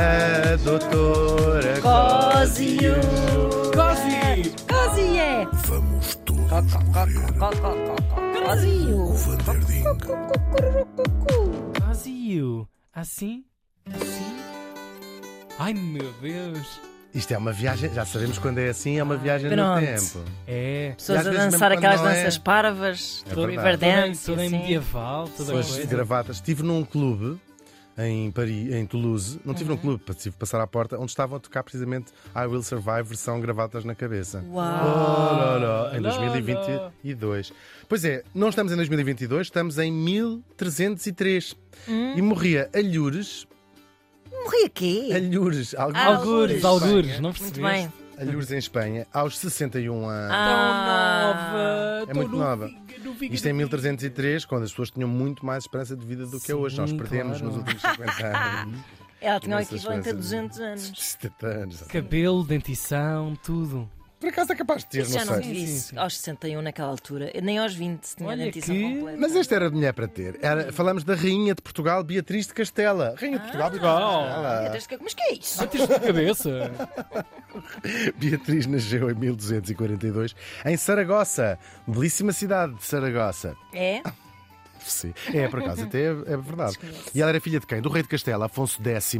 A doutora Cósio. Cosi! Cósio é. Vamos todos morrer. Vanderding. Vazio! Assim? Assim? Ai meu Deus! Isto é uma viagem, já sabemos quando é assim, é uma viagem no Pronto. tempo. É. Pessoas a dançar aquelas não é- danças parvas, É do. Riverdance. toda assim. medieval, toda Pessoas de coisa. gravatas. Estive num clube em Paris, em Toulouse. Não Uhum. estive num clube, tive que passar à porta, onde estavam a tocar precisamente I Will Survive, versão gravatas na cabeça. Uau. Lá, em Lá, 2022. Pois é, não estamos em 2022, estamos em 1303. Hum. E morria Alhures, Morri aqui. Alhures, algures, Algures, Algures. não Muito percebeste? Bem. Alhures em Espanha, aos 61 anos. Tão Ah. nova! É muito nova. novinha, novinha, Isto é em novinha. 1303, quando as pessoas tinham muito mais esperança de vida do que é Sim, hoje. Nós perdemos claro. nos últimos 50 anos. Ela tinha o equivalente a coisas. 200 anos. 70 anos. Cabelo, dentição, tudo. Por acaso é capaz de ter, Isso já não não sei. vi Sim, isso sim. aos 61 naquela altura. Nem aos 20 tinha Olha dentição que- completa. Mas este era de mulher para ter. Era, falamos da Rainha de Portugal, Beatriz de Castela. Rainha de Portugal, Beatriz de. Castela. Mas que- Mas que é isso? Antes da cabeça. Beatriz nasceu em 1242 em Saragossa, belíssima cidade de Saragossa. É? Sim. É, por acaso, até é, é verdade. E ela era filha de quem? Do rei de Castela, Afonso X,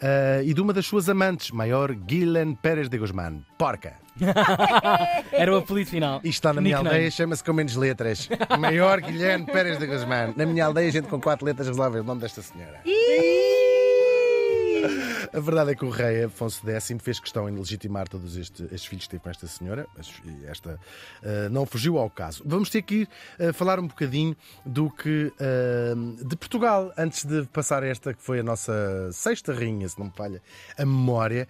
ah, e de uma das suas amantes, maior Guilherme Pérez de Guzmán. Porca. Era o apelido final. Isto está na minha Nickname. aldeia, chama-se com menos letras. Maior Guilherme Pérez de Guzmán. Na minha aldeia, a gente com quatro letras resolve o nome desta senhora. A verdade é que o rei Afonso X fez questão em legitimar todos este- estes filhos que teve com esta senhora. As- e Esta ah, não fugiu ao caso. Vamos ter que ir ah, falar um bocadinho do que ah, de Portugal antes de passar esta que foi a nossa sexta rainha, se não me falha a memória.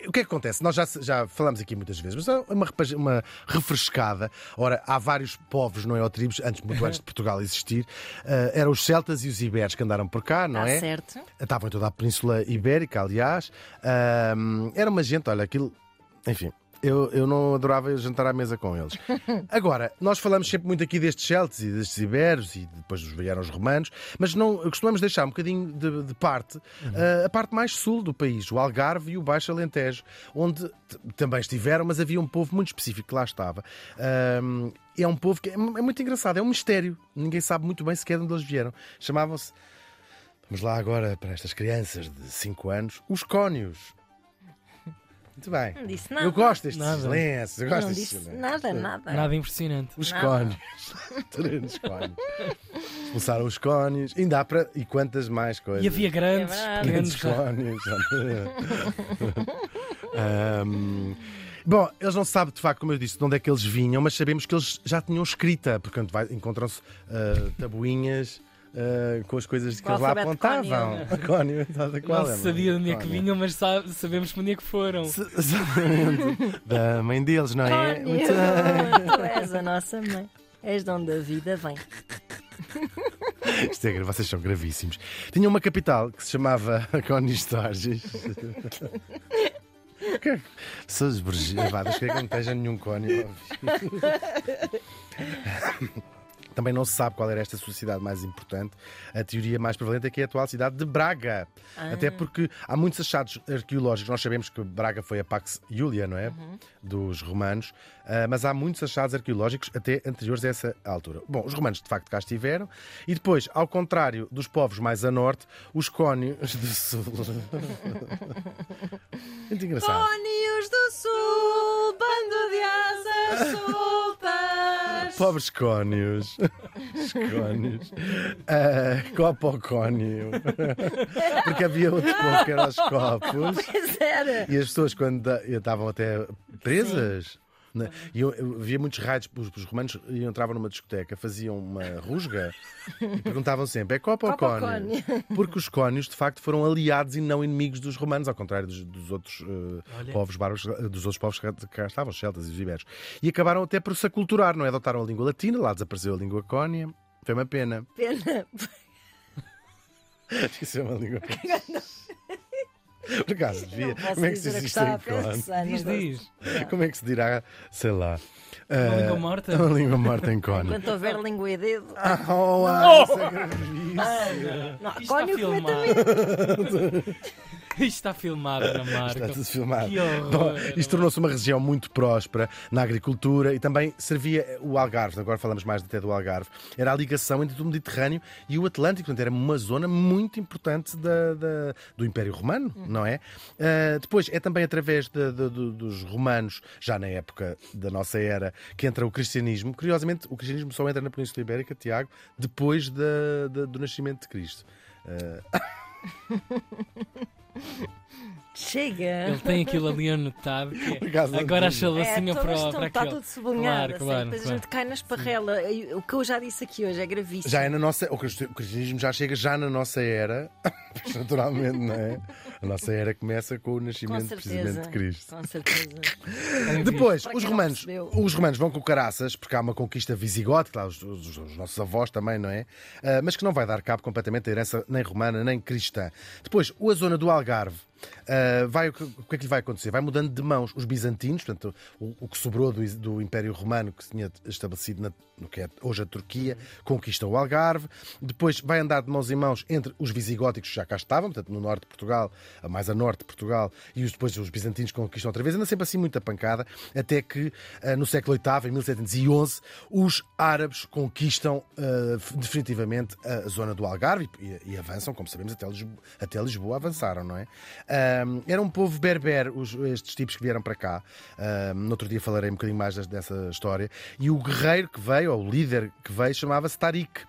Ah, o que é que acontece? Nós já, já falamos aqui muitas vezes, mas é uma, uma refrescada. Ora, há vários povos, não é? Ou tribos, antes, muito antes de Portugal existir. Ah, eram os celtas e os iberos que andaram por cá, não Está é? Ah, certo. Estavam em toda a Península Ibérica, aliás. Ahm, era uma gente, olha, aquilo. Enfim. Eu, eu não adorava jantar à mesa com eles. Agora, nós falamos sempre muito aqui destes celtas e destes iberos e depois vieram os romanos, mas não costumamos deixar um bocadinho de, de parte ah, a parte mais sul do país, o Algarve e o Baixo Alentejo, onde também estiveram, mas havia um povo muito específico que lá estava. É um povo que é, é muito engraçado, é um mistério. Ninguém sabe muito bem sequer de onde eles vieram. Chamavam-se Vamos lá agora para estas crianças de 5 anos, os cónios. Muito bem. Não disse nada. Eu gosto destes Nada. silêncios. Eu gosto Não destes disse silêncios. nada, nada. Nada impressionante. Os Nada. cónios. Os cónios. Expulsaram os cónios. Ainda há para. E quantas mais coisas? E havia grandes, É verdade. Grandes pequenos. cónios. Ahm, Bom, eles não sabem de facto, como eu disse, de onde é que eles vinham, mas sabemos que eles já tinham escrita, porque quando vai- encontram-se ah, tabuinhas ah, com as coisas que eles lá apontavam. Cónio, sabe qual Não é, se sabia de onde é que vinham, mas sabe- sabemos para onde é que foram. Se- Exatamente. Da mãe deles, não é? Cónio, Muito bem. tu és a nossa mãe. És de onde a vida vem. Isto é, vocês são gravíssimos. Tinha uma capital que se chamava Cónio Storges. Que- Pessoas burguesadas, que é que não esteja nenhum cónio. Também não se sabe qual era esta sociedade mais importante. A teoria mais prevalente é que é a atual cidade de Braga. Até porque há muitos achados arqueológicos. Nós sabemos que Braga foi a Pax Iulia, não é? Dos romanos. Ah, mas há muitos achados arqueológicos até anteriores a essa altura. Bom, os romanos de facto cá estiveram. E depois, ao contrário dos povos mais a norte, os cónios do sul. Muito engraçado. Cónios do Sul, bando de asas soltas. Pobres cónios. Os cónios. Ah, copo ao cónio. Porque havia outro povo que eram os copos. Pois era. E as pessoas, quando estavam até presas. Né? E eu, eu via muitos raios, os, os romanos entravam numa discoteca, faziam uma rusga e perguntavam sempre: é copa ou Copa ou cónio? Porque os cónios, de facto, foram aliados e não inimigos dos romanos, ao contrário dos, dos outros Olha. povos bárbaros, dos outros povos que cá estavam, os celtas e os iberos. E acabaram até por se aculturar, não é? Adotaram a língua latina, lá desapareceu a língua cónia. Foi uma pena. Pena. Isso é uma língua. Por acaso, devia. Não Como é que se existe em estava a cone? não Diz, diz. Como é que se dirá, sei lá. Uma eh, língua morta? Uma língua morta em cone. Enquanto houver língua e dedo. Ah, oh, ah, isso é gravíssimo. Não, Isto está cone completamente. Isto está filmado, Ana Marco. Está tudo filmado. Bom, isto tornou-se uma região muito próspera na agricultura e também servia o Algarve. Agora falamos mais até do Algarve. Era a ligação entre o Mediterrâneo e o Atlântico. Portanto, era uma zona muito importante da- da- do Império Romano, não é? Ah, depois, é também através de- de- de- dos romanos, já na época da nossa era, que entra o cristianismo. Curiosamente, o cristianismo só entra na Península Ibérica, Tiago, depois da- do nascimento de Cristo. Chega. Ele tem aquilo ali anotado. Que é- Agora a tinha. chalacinha É, para, estão- para está tudo sublinhado. Claro, assim, claro, depois a claro. gente cai na esparrela. O que eu já disse aqui hoje é gravíssimo. Já é na nossa. O cristi- o cristianismo já chega já na nossa era, naturalmente, não é? A nossa era começa com o Com nascimento certeza. precisamente de Cristo. Com certeza. Depois, os romanos, os romanos vão com caraças, porque há uma conquista visigótica, lá, os, os- os nossos avós também, não é? Ah, mas que não vai dar cabo completamente da herança nem romana nem cristã. Depois, a zona do Algarve. ah, vai, o que o que é que lhe vai acontecer? Vai mudando de mãos os bizantinos, portanto, o, o que sobrou do, do Império Romano, que se tinha estabelecido na, no que é hoje a Turquia, conquista o Algarve. Depois vai andar de mãos em mãos entre os visigóticos que já cá estavam, portanto, no norte de Portugal, mais a norte de Portugal, e depois os bizantinos conquistam outra vez. Anda sempre assim muita pancada, até que ah, no século VIII, em 1711, os árabes conquistam ah, definitivamente a zona do Algarve e, avançam, como sabemos, até Lisboa, avançaram, não é? Era um povo berber, estes tipos que vieram para cá. No outro dia falarei um bocadinho mais des- dessa história. E o guerreiro que veio, ou o líder que veio, chamava-se Tariq.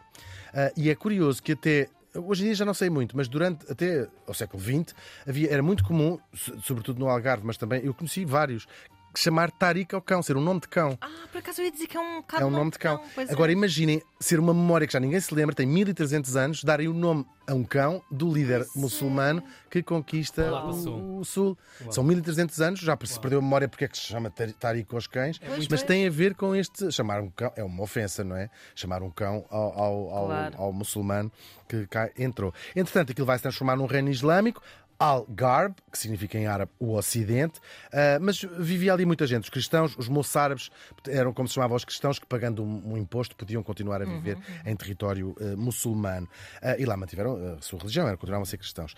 Ah, e é curioso que até. Hoje em dia já não sei muito, mas durante até ao século XX havia, era muito comum, so- sobretudo no Algarve, mas também eu conheci vários, chamar Tariq ao cão, ser um nome de cão. Ah, por acaso eu ia dizer que é um bocado É um nome de cão. é. Agora imaginem ser uma memória que já ninguém se lembra, tem 1300 anos, darem o nome a um cão do líder muçulmano que conquista Lá para o o, sul. São 1300 anos, já se perdeu a memória porque é que se chama Tar- Tariq aos cães, Pois, mas pois. tem a ver com este. Chamar um cão é uma ofensa, não é? Chamar um cão ao, ao, ao- Claro. ao muçulmano que cá entrou. Entretanto, aquilo vai se transformar num reino islâmico. Al-Garb, que significa em árabe o Ocidente, ah, mas vivia ali muita gente. Os cristãos, os moçárabes, eram como se chamavam os cristãos, que pagando um, um imposto podiam continuar a viver em território ah, muçulmano. Ah, e lá mantiveram a sua religião, era, continuavam a ser cristãos.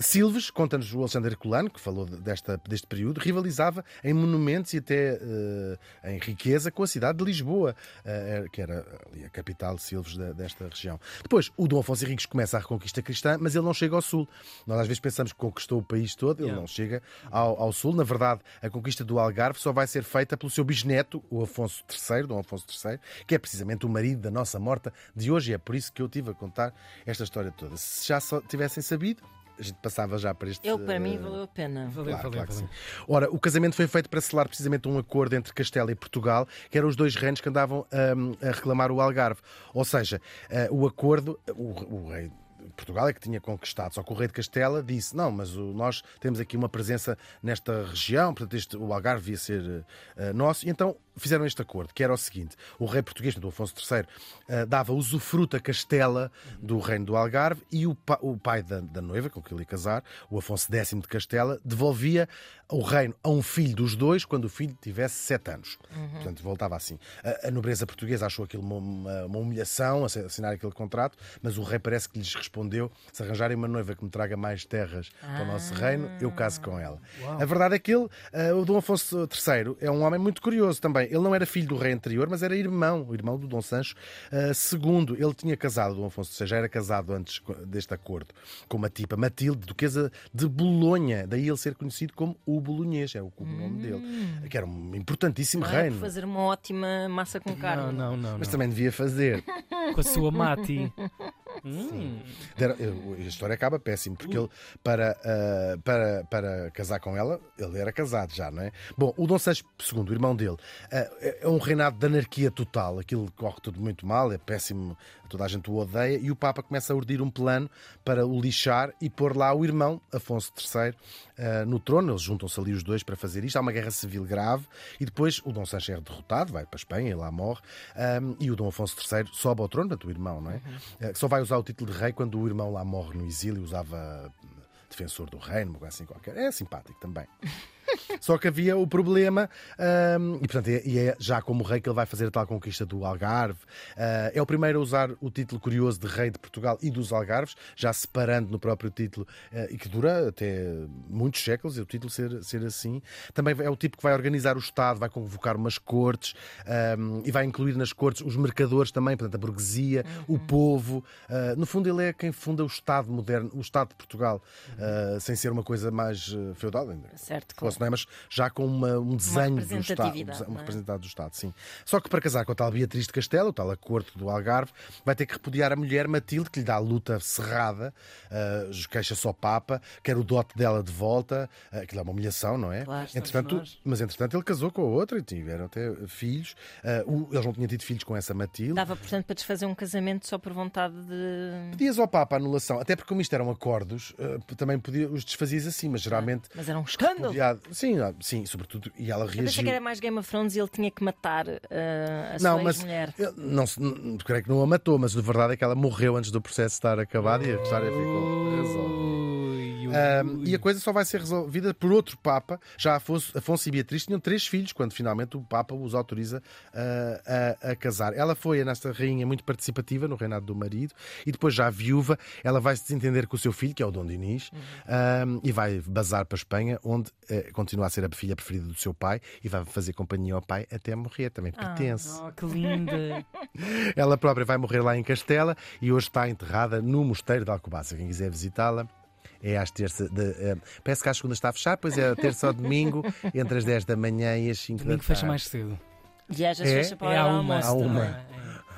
Silves, conta-nos o Alexandre Herculano, que falou de- desta, deste período, rivalizava em monumentos e até em riqueza com a cidade de Lisboa, que era ali a capital de Silves da- desta região. Depois, o Dom Afonso Henriques começa a reconquista cristã, mas ele não chega ao sul. Nós às vezes pensamos que conquistou o país todo, ele Yeah. não chega ao, ao sul. Na verdade, a conquista do Algarve só vai ser feita pelo seu bisneto, o Afonso III, Dom Afonso III, que é precisamente o marido da nossa morta de hoje. E é por isso que eu tive a contar esta história toda. Se já só tivessem sabido, a gente passava já para este. Eu, para mim, valeu a pena. Valeu, Claro, valeu, claro valeu. sim. Ora, o casamento foi feito para selar precisamente um acordo entre Castela e Portugal, que eram os dois reinos que andavam hum, a reclamar o Algarve. Ou seja, eh, o acordo, o, o rei Portugal é que tinha conquistado, só que o rei de Castela disse: não, mas o- nós temos aqui uma presença nesta região, portanto, este, o Algarve ia ser eh, nosso, e então fizeram este acordo, que era o seguinte: o rei português, do Afonso III, eh, dava usufruto a Castela do reino do Algarve e o, pa- o pai da, da noiva, com que ele ia casar, o Afonso X de Castela, devolvia o reino a um filho dos dois quando o filho tivesse sete anos. Portanto, voltava assim. A, a nobreza portuguesa achou aquilo uma, uma- humilhação, assi- assinar aquele contrato, mas o rei parece que lhes respondeu: se arranjarem uma noiva que me traga mais terras para o nosso reino, eu caso com ela. A verdade é que ele, eh, o Dom Afonso III, é um homem muito curioso também. Ele não era filho do rei anterior, mas era irmão, o irmão do Dom Sancho eh, II. Ele tinha casado, o Dom Afonso já era casado antes deste acordo com uma tipa, Matilde, duquesa de Bolonha. Daí ele ser conhecido como o Bolonhês, é o nome dele. Que era um importantíssimo Não era reino. fazer uma ótima massa com carne. Não, não, não. Mas não. também devia fazer. Com a sua mati. Hum. A história acaba péssimo, porque ele, para, ah, para, para casar com ela, ele era casado já, não é? Bom, o Dom Sancho II, o irmão dele, ah, é um reinado de anarquia total. Aquilo corre tudo muito mal, é péssimo, toda a gente o odeia, e o Papa começa a urdir um plano para o lixar e pôr lá o irmão, Afonso III, ah, no trono. Eles juntam-se ali os dois para fazer isto. Há uma guerra civil grave, e depois o Dom Sancho é derrotado, vai para a Espanha, e lá morre, e o Dom Afonso III sobe ao trono, portanto, o irmão, não é? Que só vai usar o título de rei quando o irmão lá morre no exílio, usava defensor do reino, uma coisa assim qualquer. É simpático também. Só que havia o problema, hum, e portanto, é- e é já como rei que ele vai fazer a tal conquista do Algarve. Ah, é o primeiro a usar o título curioso de rei de Portugal e dos Algarves, já separando no próprio título, ah, e que dura até muitos séculos, e o título ser, ser assim. Também é o tipo que vai organizar o Estado, vai convocar umas cortes hum, e vai incluir nas cortes os mercadores também, portanto, a burguesia, o povo. Ah, no fundo, ele é quem funda o Estado moderno, o Estado de Portugal, ah, sem ser uma coisa mais feudal ainda Certo, não é? mas já com uma- um desenho do Estado, representatividade, um não é? do Estado, sim. Só que para casar com a tal Beatriz de Castelo, o tal a corte do Algarve, vai ter que repudiar a mulher Matilde, que lhe dá a luta cerrada, uh, queixa só Papa, quer o dote dela de volta, uh, aquilo é uma humilhação, não é? Claro. entretanto, mas entretanto ele casou com a outra e tiveram até filhos. Uh, eles não tinham tido filhos com essa Matilde. Dava, portanto, para desfazer um casamento só por vontade de. Pedias ao Papa a anulação, até porque como isto eram acordos, uh, também podia, os desfazias assim, mas geralmente. Mas era um escândalo. repudiado- Sim, ah, sim, sobretudo, e ela Eu pensei reagiu. que era mais Game of Thrones e ele tinha que matar eh, a Não, sua mas ex-mulher. eu não, não- creio que não a matou, mas a verdade é que ela morreu antes do processo estar acabado e a história ficou resolvida. Ui, ui. e a coisa só vai ser resolvida por outro Papa. Já Afonso, Afonso e Beatriz tinham três filhos, quando finalmente o Papa os autoriza ah, a, a casar. Ela foi, nesta rainha, muito participativa no reinado do marido, e depois, já viúva, ela vai se desentender com o seu filho, que é o Dom Dinis, ahm, e vai bazar para a Espanha, onde eh, continua a ser a filha preferida do seu pai, e vai fazer companhia ao pai até morrer. Também pertence. Oh, que linda. Ela própria vai morrer lá em Castela e hoje está enterrada no Mosteiro de Alcobaça. Quem quiser visitá-la. É às terças. De, eh, parece que às segundas está a fechar, pois é a terça ao domingo, entre as 10 da manhã e as 5 da Domingo tarde. fecha mais cedo. E às É? vezes fecha para É a hora almoço também. uma.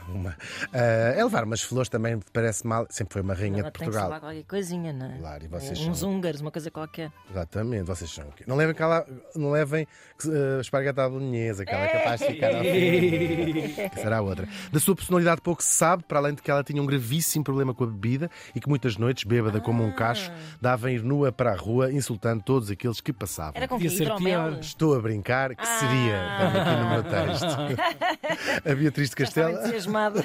É. Uma. Ah, é levar umas flores também parece mal. Sempre foi uma rainha Ela de tem que Portugal. qualquer coisinha, não é? Claro, e vocês Uns são- húngaros, uma coisa qualquer. Exatamente, vocês são o quê? Não levem aquela. Não levem uh, espargata à bolonhesa, aquela é capaz de ficar ao fim. Que será outra. Da sua personalidade pouco se sabe, para além de que ela tinha um gravíssimo problema com a bebida e que muitas noites, bêbada como um cacho, dava a ir nua para a rua, insultando todos aqueles que passavam. Era com que ser pior. Estou a brincar, que seria, Ah. tenho aqui no meu texto. a Beatriz de Castela. Entusiasmado.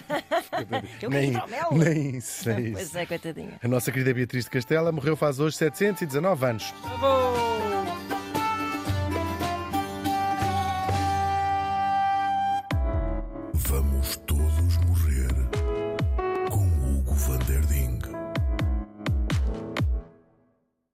Eu Nem, quero hidromel. nem sei Pois isso. é, coitadinha. A nossa querida Beatriz de Castela morreu faz hoje 719 anos.